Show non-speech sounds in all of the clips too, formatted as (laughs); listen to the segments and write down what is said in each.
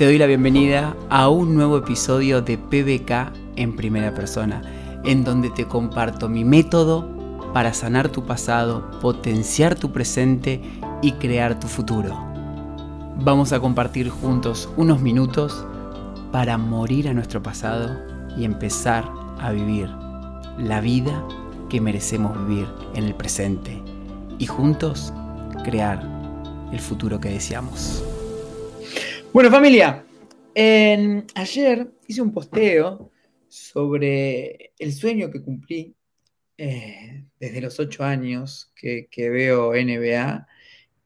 Te doy la bienvenida a un nuevo episodio de PBK en primera persona, en donde te comparto mi método para sanar tu pasado, potenciar tu presente y crear tu futuro. Vamos a compartir juntos unos minutos para morir a nuestro pasado y empezar a vivir la vida que merecemos vivir en el presente y juntos crear el futuro que deseamos. Bueno familia, ayer hice un posteo sobre el sueño que cumplí eh, desde los ocho años que, veo NBA,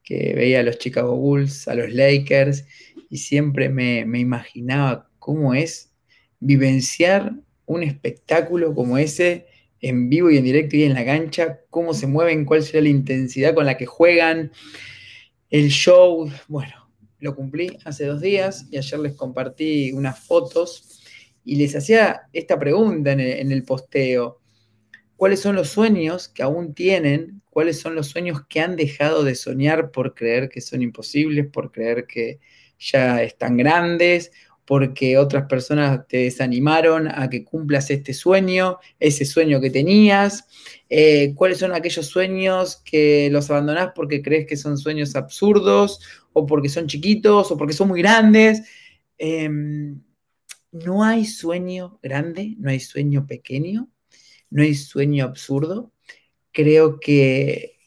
que veía a los Chicago Bulls, a los Lakers, y siempre me, imaginaba cómo es vivenciar un espectáculo como ese en vivo y en directo y en la cancha, cómo se mueven, cuál será la intensidad con la que juegan, el show. Bueno, lo cumplí hace dos días y ayer les compartí unas fotos y les hacía esta pregunta en el posteo. Cuáles son los sueños que aún tienen, cuáles son los sueños que han dejado de soñar por creer que son imposibles, por creer que ya están grandes, porque otras personas te desanimaron a que cumplas este sueño, ese sueño que tenías, eh, cuáles son aquellos sueños que los abandonás porque crees que son sueños absurdos, o porque son chiquitos, o porque son muy grandes. Em, no hay sueño grande, no hay sueño pequeño, no hay sueño absurdo. Creo que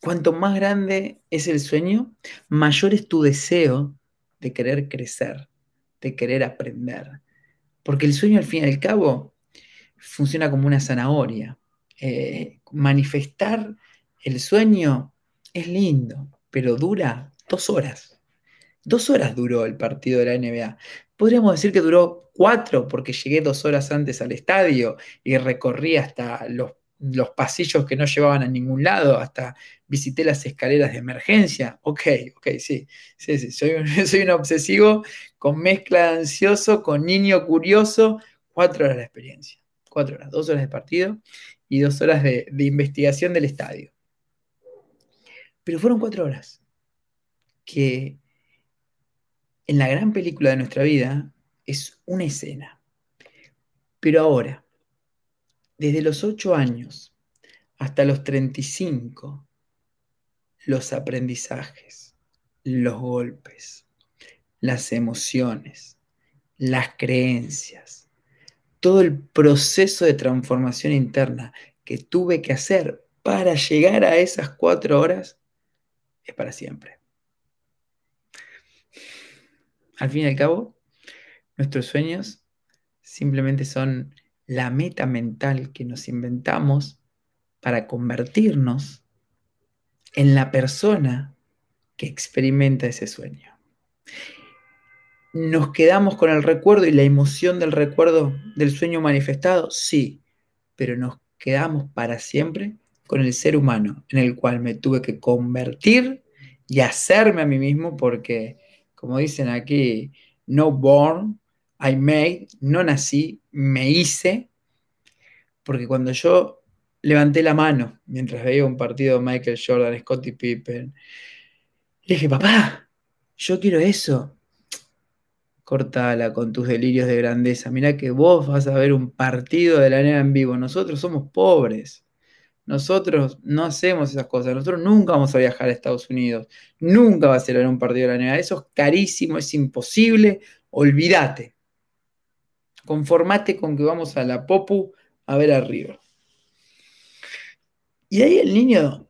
cuanto más grande es el sueño, mayor es tu deseo de querer crecer, de querer aprender. Porque el sueño al fin y al cabo funciona como una zanahoria. Eh, manifestar el sueño es lindo, pero dura dos horas. Dos horas duró el partido de la NBA. Podríamos decir que duró cuatro porque llegué dos horas antes al estadio y recorrí hasta los, pasillos que no llevaban a ningún lado, hasta visité las escaleras de emergencia. Ok, ok, sí, sí, sí, soy un, (laughs) soy un obsesivo con mezcla de ansioso, con niño curioso. Cuatro horas de experiencia. Cuatro horas, dos horas de partido y dos horas de investigación del estadio. Pero fueron cuatro horas que en la gran película de nuestra vida es una escena. Pero ahora, desde los 8 años hasta los 35, los aprendizajes, los golpes, las emociones, las creencias, todo el proceso de transformación interna que tuve que hacer para llegar a esas cuatro horas es para siempre. Al fin y al cabo, nuestros sueños simplemente son la meta mental que nos inventamos para convertirnos en la persona que experimenta ese sueño. ¿Nos quedamos con el recuerdo y la emoción del recuerdo del sueño manifestado? Sí, pero nos quedamos para siempre con el ser humano en el cual me tuve que convertir y hacerme a mí mismo porque como dicen aquí, no born, I made, no nací, me hice, porque cuando yo levanté la mano mientras veía un partido de Michael Jordan, Scottie Pippen, le dije, papá, yo quiero eso. Cortala con tus delirios de grandeza. Mirá que vos vas a ver un partido de la nena en vivo. Nosotros somos pobres. Nosotros no hacemos esas cosas. Nosotros nunca vamos a viajar a Estados Unidos. Nunca va a ser un partido de la NBA. Eso es carísimo, es imposible. Olvídate. Conformate con que vamos a la Popu a ver arriba. Y ahí el niño,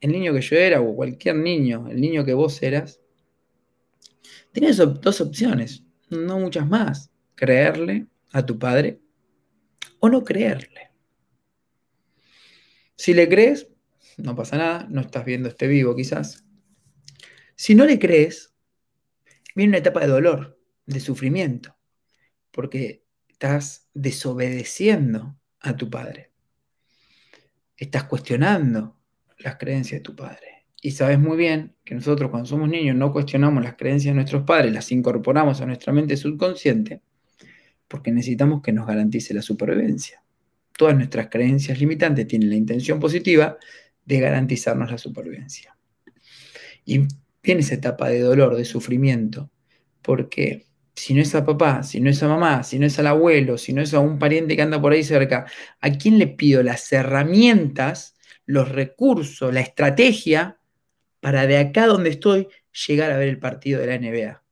el niño que yo era, o cualquier niño, el niño que vos eras, tienes dos opciones, no muchas más. Creerle a tu padre o no creerle. Si le crees, no pasa nada, no estás viendo este vivo quizás. Si no le crees, viene una etapa de dolor, de sufrimiento, porque estás desobedeciendo a tu padre. Estás cuestionando las creencias de tu padre. Y sabes muy bien que nosotros cuando somos niños no cuestionamos las creencias de nuestros padres, las incorporamos a nuestra mente subconsciente, porque necesitamos que nos garantice la supervivencia todas nuestras creencias limitantes tienen la intención positiva de garantizarnos la supervivencia. Y viene esa etapa de dolor, de sufrimiento, Porque si no es a papá, si no es a mamá, si no es al abuelo, si no es a un pariente que anda por ahí cerca, ¿a quién le pido las herramientas, los recursos, la estrategia para de acá donde estoy llegar a ver el partido de la NBA?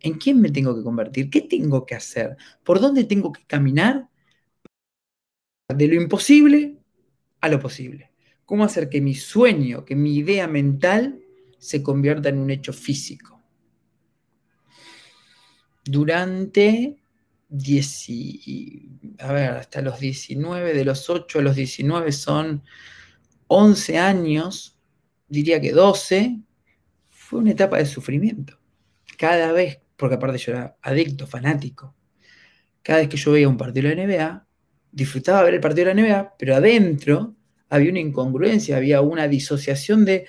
¿En quién me tengo que convertir? ¿Qué tengo que hacer? ¿Por dónde tengo que caminar? De lo imposible a lo posible. ¿Cómo hacer que mi sueño, que mi idea mental se convierta en un hecho físico? Durante a ver, hasta los 19, de los 8 a los 19 son 11 años, diría que 12, fue una etapa de sufrimiento. Cada vez porque aparte yo era adicto, fanático. Cada vez que yo veía un partido de la NBA, disfrutaba ver el partido de la NBA, pero adentro había una incongruencia, había una disociación de,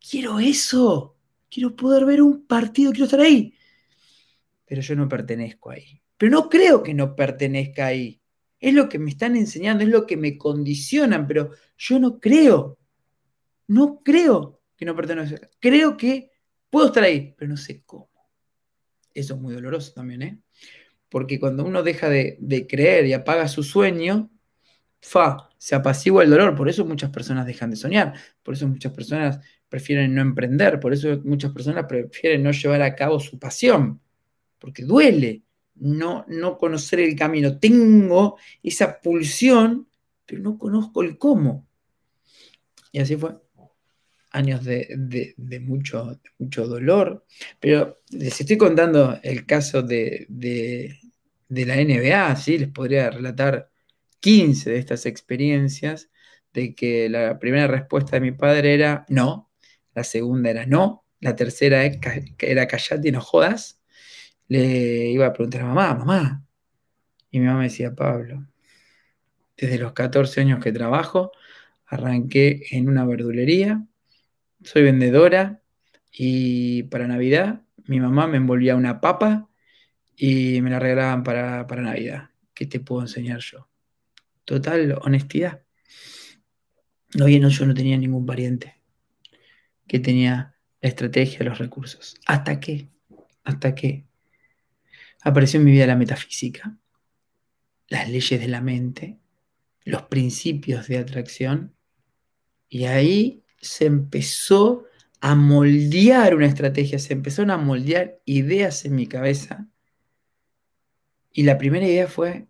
quiero eso, quiero poder ver un partido, quiero estar ahí. Pero yo no pertenezco ahí. Pero no creo que no pertenezca ahí. Es lo que me están enseñando, es lo que me condicionan, pero yo no creo. No creo que no pertenezca. Creo que puedo estar ahí, pero no sé cómo. Eso es muy doloroso también, ¿eh? Porque cuando uno deja de, creer y apaga su sueño, fa, se apacigua el dolor. Por eso muchas personas dejan de soñar. Por eso muchas personas prefieren no emprender. Por eso muchas personas prefieren no llevar a cabo su pasión. Porque duele no, no conocer el camino. Tengo esa pulsión, pero no conozco el cómo. Y así fue años de, mucho, mucho dolor, pero les estoy contando el caso de, la NBA, ¿sí? les podría relatar 15 de estas experiencias, de que la primera respuesta de mi padre era no, la segunda era no, la tercera era callate y no jodas, le iba a preguntar a mamá, mamá, y mi mamá me decía, Pablo, desde los 14 años que trabajo, arranqué en una verdulería, soy vendedora y para Navidad mi mamá me envolvía una papa y me la regalaban para, Navidad. ¿Qué te puedo enseñar yo? Total honestidad. No, no, yo no tenía ningún pariente que tenía la estrategia, los recursos. ¿Hasta qué? ¿Hasta qué? Apareció en mi vida la metafísica, las leyes de la mente, los principios de atracción, y ahí se empezó a moldear una estrategia, se empezaron a moldear ideas en mi cabeza. Y la primera idea fue,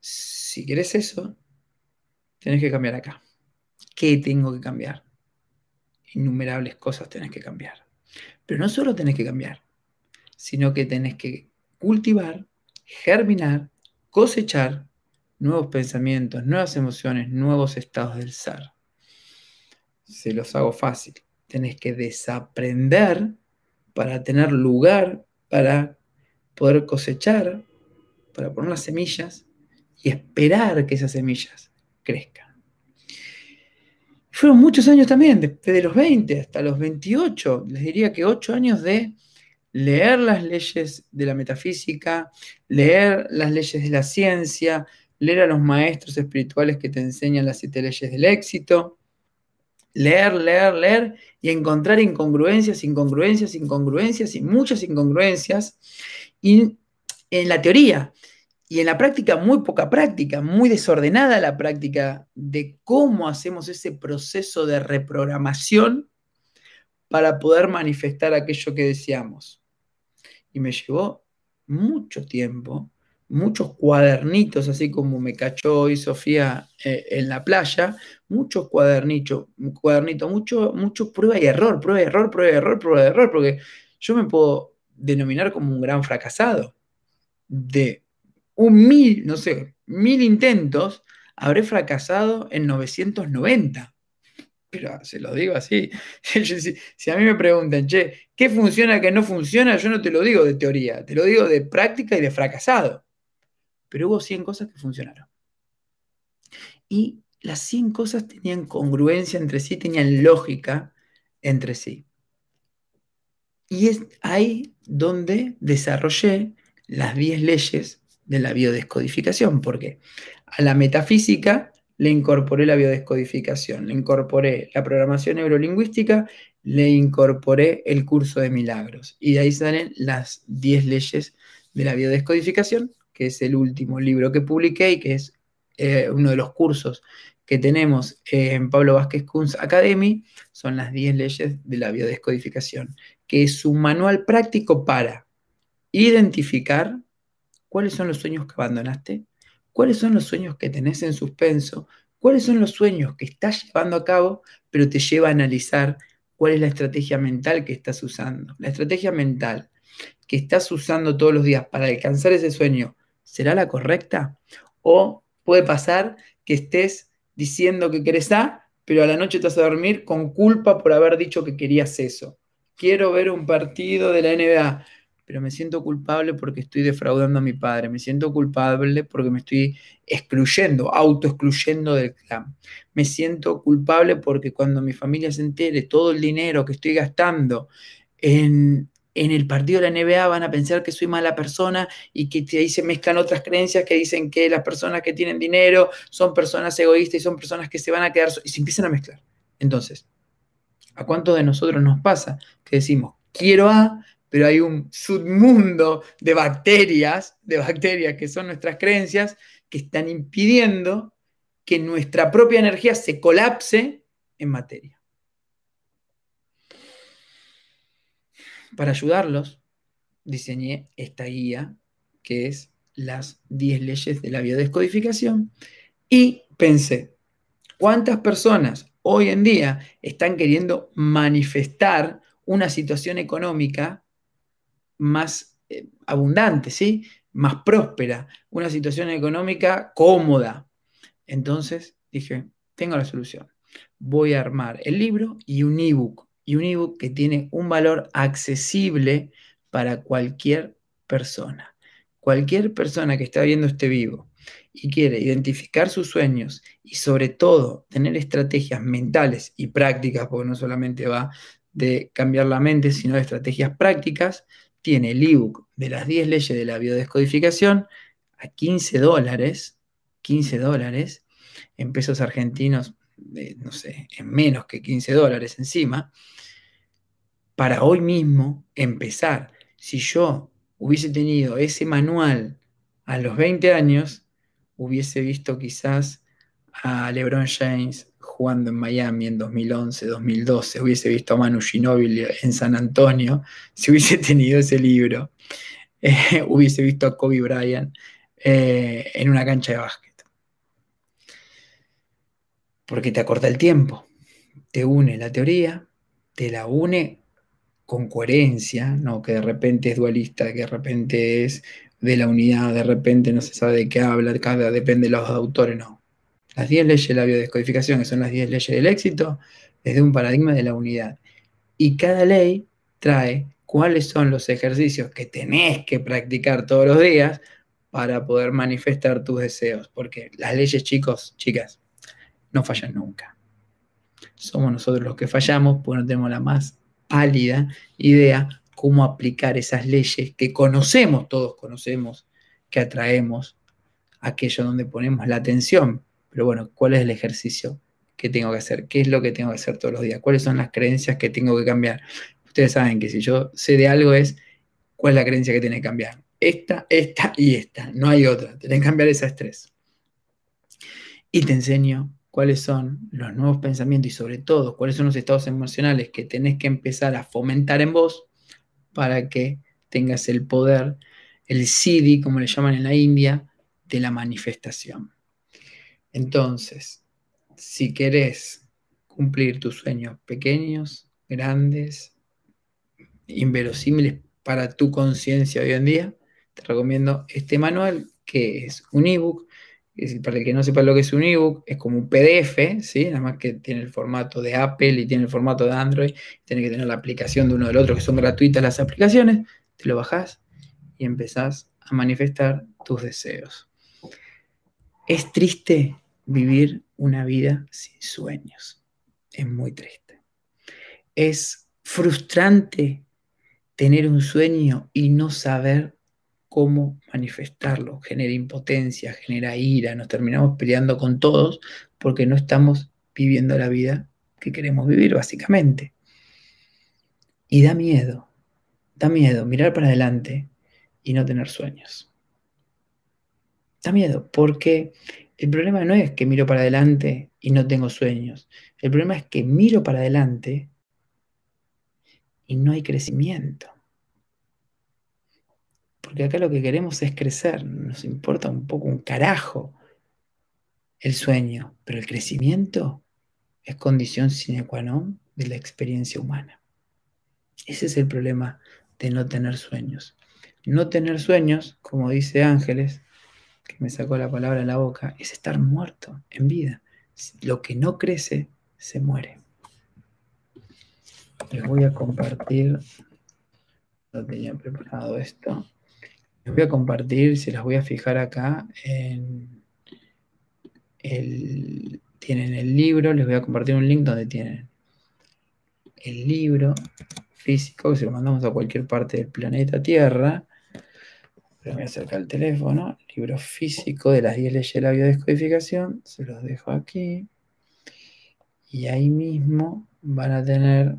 si quieres eso, tienes que cambiar acá. ¿Qué tengo que cambiar? Innumerables cosas tenés que cambiar. Pero no solo tenés que cambiar, sino que tenés que cultivar, germinar, cosechar nuevos pensamientos, nuevas emociones, nuevos estados del ser se los hago fácil. Tenés que desaprender para tener lugar para poder cosechar, para poner las semillas y esperar que esas semillas crezcan. Fueron muchos años también, desde los 20 hasta los 28, les diría que 8 años de leer las leyes de la metafísica, leer las leyes de la ciencia, leer a los maestros espirituales que te enseñan las siete leyes del éxito, leer, leer, leer y encontrar incongruencias, incongruencias, incongruencias y muchas incongruencias. Y en la teoría y en la práctica, muy poca práctica, muy desordenada la práctica de cómo hacemos ese proceso de reprogramación para poder manifestar aquello que deseamos. Y me llevó mucho tiempo muchos cuadernitos, así como me cachó hoy Sofía eh, en la playa, muchos cuadernitos, cuadernito, mucho, mucho prueba y error, prueba y error, prueba y error, prueba y error, porque yo me puedo denominar como un gran fracasado. De un mil, no sé, mil intentos, habré fracasado en 990. Pero se lo digo así. (laughs) si, a mí me preguntan, che, ¿qué funciona, qué no funciona? Yo no te lo digo de teoría, te lo digo de práctica y de fracasado pero hubo 100 cosas que funcionaron. Y las 100 cosas tenían congruencia entre sí, tenían lógica entre sí. Y es ahí donde desarrollé las 10 leyes de la biodescodificación, porque a la metafísica le incorporé la biodescodificación, le incorporé la programación neurolingüística le incorporé el curso de milagros. Y de ahí salen las 10 leyes de la biodescodificación, que es el último libro que publiqué y que es eh, uno de los cursos que tenemos en Pablo Vázquez Kunz Academy, son las 10 leyes de la biodescodificación, que es un manual práctico para identificar cuáles son los sueños que abandonaste, cuáles son los sueños que tenés en suspenso, cuáles son los sueños que estás llevando a cabo, pero te lleva a analizar cuál es la estrategia mental que estás usando. La estrategia mental que estás usando todos los días para alcanzar ese sueño, ¿será la correcta? O puede pasar que estés diciendo que querés A, pero a la noche te vas a dormir con culpa por haber dicho que querías eso. Quiero ver un partido de la NBA, pero me siento culpable porque estoy defraudando a mi padre, me siento culpable porque me estoy excluyendo, autoexcluyendo del clan. Me siento culpable porque cuando mi familia se entere todo el dinero que estoy gastando en, en el partido de la NBA van a pensar que soy mala persona y que ahí se mezclan otras creencias que dicen que las personas que tienen dinero son personas egoístas y son personas que se van a quedar y se empiezan a mezclar. Entonces, ¿a cuántos de nosotros nos pasa que decimos, quiero A, pero hay un submundo de bacterias, de bacterias que son nuestras creencias, que están impidiendo que nuestra propia energía se colapse en materia. Para ayudarlos, diseñé esta guía que es las 10 leyes de la biodescodificación y pensé, ¿cuántas personas hoy en día están queriendo manifestar una situación económica más eh, abundante, ¿sí? más próspera, una situación económica cómoda? Entonces dije, tengo la solución. Voy a armar el libro y un ebook y un ebook que tiene un valor accesible para cualquier persona. Cualquier persona que está viendo este vivo y quiere identificar sus sueños y sobre todo tener estrategias mentales y prácticas, porque no solamente va de cambiar la mente, sino de estrategias prácticas, tiene el ebook de las 10 leyes de la biodescodificación a 15 dólares, 15 dólares, en pesos argentinos, no sé, en menos que 15 dólares encima, para hoy mismo empezar. Si yo hubiese tenido ese manual a los 20 años, hubiese visto quizás a LeBron James jugando en Miami en 2011, 2012, hubiese visto a Manu Ginóbili en San Antonio, (laughs) si hubiese tenido ese libro, (laughs) eh, hubiese visto a Kobe Bryant eh, en una cancha de básquet. Porque te acorta el tiempo, te une la teoría, te la une con coherencia, no que de repente es dualista, que de repente es de la unidad, de repente no se sabe de qué habla, cada depende de los autores, no. Las 10 leyes de la biodescodificación, que son las 10 leyes del éxito, es de un paradigma de la unidad. Y cada ley trae cuáles son los ejercicios que tenés que practicar todos los días para poder manifestar tus deseos. Porque las leyes, chicos, chicas, no fallan nunca. Somos nosotros los que fallamos porque no tenemos la más pálida idea cómo aplicar esas leyes que conocemos, todos conocemos, que atraemos aquello donde ponemos la atención. Pero bueno, ¿cuál es el ejercicio que tengo que hacer? ¿Qué es lo que tengo que hacer todos los días? ¿Cuáles son las creencias que tengo que cambiar? Ustedes saben que si yo sé de algo es cuál es la creencia que tiene que cambiar. Esta, esta y esta. No hay otra. Tienen que cambiar esas tres. Y te enseño cuáles son los nuevos pensamientos y sobre todo cuáles son los estados emocionales que tenés que empezar a fomentar en vos para que tengas el poder, el siddhi, como le llaman en la India, de la manifestación. Entonces, si querés cumplir tus sueños pequeños, grandes, inverosímiles para tu conciencia hoy en día, te recomiendo este manual que es un ebook para el que no sepa lo que es un ebook, es como un PDF, ¿sí? Nada más que tiene el formato de Apple y tiene el formato de Android, tiene que tener la aplicación de uno del otro, que son gratuitas las aplicaciones, te lo bajás y empezás a manifestar tus deseos. Es triste vivir una vida sin sueños. Es muy triste. Es frustrante tener un sueño y no saber cómo manifestarlo. Genera impotencia, genera ira, nos terminamos peleando con todos porque no estamos viviendo la vida que queremos vivir, básicamente. Y da miedo, da miedo mirar para adelante y no tener sueños. Da miedo, porque el problema no es que miro para adelante y no tengo sueños. El problema es que miro para adelante y no hay crecimiento. Porque acá lo que queremos es crecer, nos importa un poco un carajo el sueño, pero el crecimiento es condición sine qua non de la experiencia humana. Ese es el problema de no tener sueños. No tener sueños, como dice Ángeles, que me sacó la palabra de la boca, es estar muerto en vida. Lo que no crece, se muere. Les voy a compartir, no tenía preparado esto, les voy a compartir, se las voy a fijar acá el, tienen el libro, les voy a compartir un link donde tienen el libro físico, que se lo mandamos a cualquier parte del planeta Tierra. Pero voy a el teléfono, libro físico de las 10 leyes de la biodescodificación, se los dejo aquí. Y ahí mismo van a tener,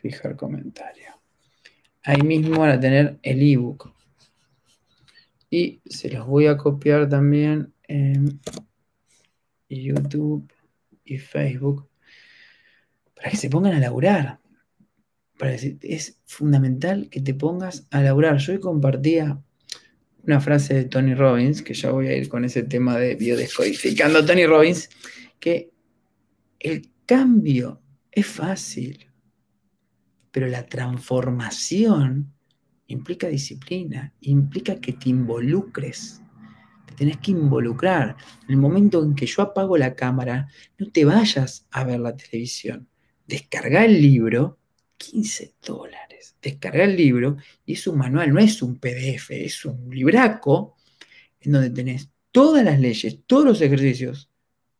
fijar comentario. Ahí mismo van a tener el ebook. Y se los voy a copiar también en YouTube y Facebook para que se pongan a laburar. Es fundamental que te pongas a laburar. Yo hoy compartía una frase de Tony Robbins, que ya voy a ir con ese tema de biodescodificando Tony Robbins, que el cambio es fácil, pero la transformación implica disciplina, implica que te involucres tenés que involucrar. En el momento en que yo apago la cámara, no te vayas a ver la televisión. Descarga el libro, 15 dólares. Descarga el libro y es un manual, no es un PDF, es un libraco en donde tenés todas las leyes, todos los ejercicios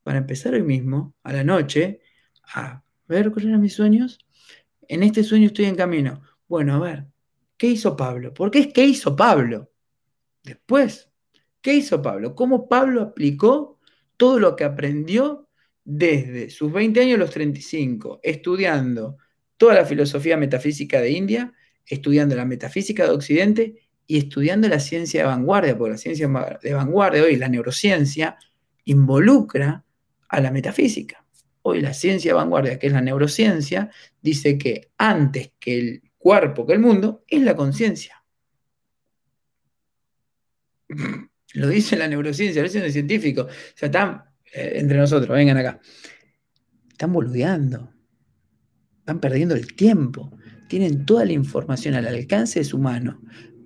para empezar hoy mismo, a la noche, a ver cuáles eran mis sueños. En este sueño estoy en camino. Bueno, a ver, ¿qué hizo Pablo? ¿Por qué es qué hizo Pablo? Después ¿Qué hizo Pablo? ¿Cómo Pablo aplicó todo lo que aprendió desde sus 20 años a los 35, estudiando toda la filosofía metafísica de India, estudiando la metafísica de Occidente y estudiando la ciencia de vanguardia, porque la ciencia de vanguardia hoy, la neurociencia, involucra a la metafísica. Hoy la ciencia de vanguardia, que es la neurociencia, dice que antes que el cuerpo, que el mundo, es la conciencia. (laughs) Lo dice la neurociencia, lo dice el científico. O sea, están eh, entre nosotros, vengan acá. Están boludeando. Están perdiendo el tiempo. Tienen toda la información al alcance de su mano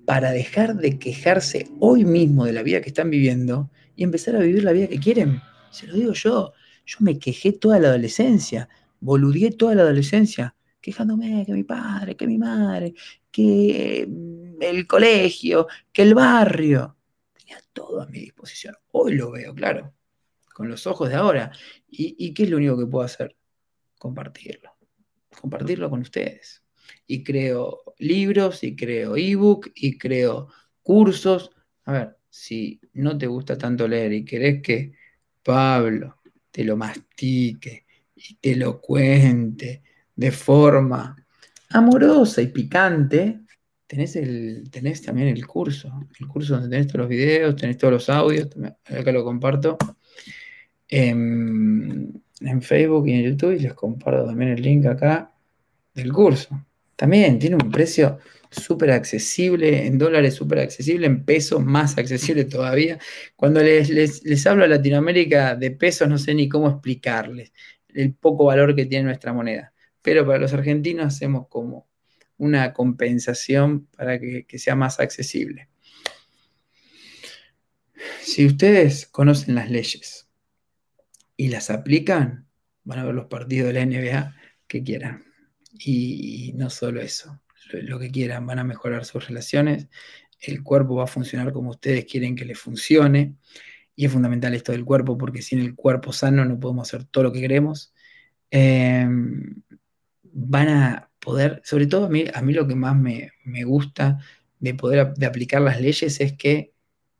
para dejar de quejarse hoy mismo de la vida que están viviendo y empezar a vivir la vida que quieren. Se lo digo yo. Yo me quejé toda la adolescencia, boludeé toda la adolescencia, quejándome que mi padre, que mi madre, que mm, el colegio, que el barrio todo a mi disposición. Hoy lo veo, claro, con los ojos de ahora. ¿Y, qué es lo único que puedo hacer? Compartirlo. Compartirlo con ustedes. Y creo libros, y creo ebook, y creo cursos. A ver, si no te gusta tanto leer y querés que Pablo te lo mastique y te lo cuente de forma amorosa y picante, tenés, el, tenés también el curso, el curso donde tenés todos los videos, tenés todos los audios, acá lo comparto en, Facebook y en YouTube y les comparto también el link acá del curso. También tiene un precio súper accesible, en dólares súper accesible, en pesos más accesible todavía. Cuando les, les, les hablo a Latinoamérica de pesos, no sé ni cómo explicarles el poco valor que tiene nuestra moneda. Pero para los argentinos hacemos como una compensación para que, sea más accesible. Si ustedes conocen las leyes y las aplican, van a ver los partidos de la NBA que quieran. Y, no solo eso, lo, que quieran, van a mejorar sus relaciones, el cuerpo va a funcionar como ustedes quieren que le funcione. Y es fundamental esto del cuerpo, porque sin el cuerpo sano no podemos hacer todo lo que queremos. Em, van a poder, sobre todo a mí, a mí lo que más me, gusta de poder de aplicar las leyes es que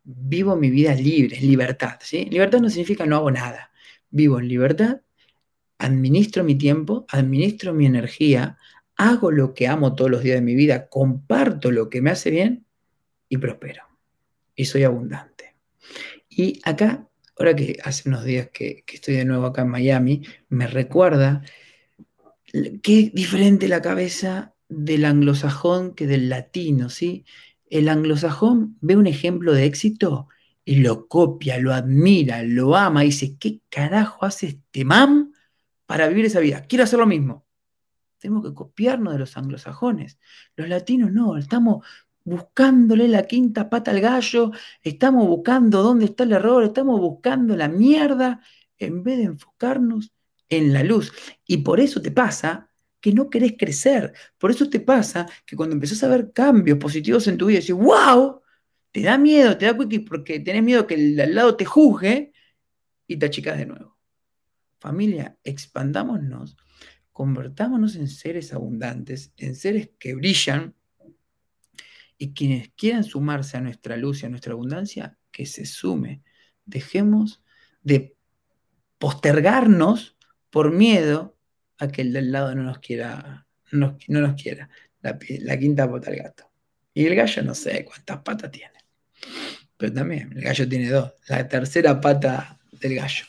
vivo mi vida libre, libertad. ¿sí? Libertad no significa no hago nada. Vivo en libertad, administro mi tiempo, administro mi energía, hago lo que amo todos los días de mi vida, comparto lo que me hace bien y prospero. Y soy abundante. Y acá, ahora que hace unos días que, estoy de nuevo acá en Miami, me recuerda qué diferente la cabeza del anglosajón que del latino, ¿sí? El anglosajón ve un ejemplo de éxito y lo copia, lo admira, lo ama, y dice, ¿qué carajo hace este mam para vivir esa vida? Quiero hacer lo mismo. Tenemos que copiarnos de los anglosajones. Los latinos no, estamos buscándole la quinta pata al gallo, estamos buscando dónde está el error, estamos buscando la mierda, en vez de enfocarnos en la luz. Y por eso te pasa que no querés crecer. Por eso te pasa que cuando empezás a ver cambios positivos en tu vida, decís, wow, te da miedo, te da porque tenés miedo que el al lado te juzgue y te achicas de nuevo. Familia, expandámonos, convertámonos en seres abundantes, en seres que brillan, y quienes quieran sumarse a nuestra luz y a nuestra abundancia, que se sume. Dejemos de postergarnos por miedo a que el del lado no nos quiera, no, nos quiera. La, quinta pata al gato. Y el gallo no sé cuántas patas tiene. Pero también, el gallo tiene dos. La tercera pata del gallo.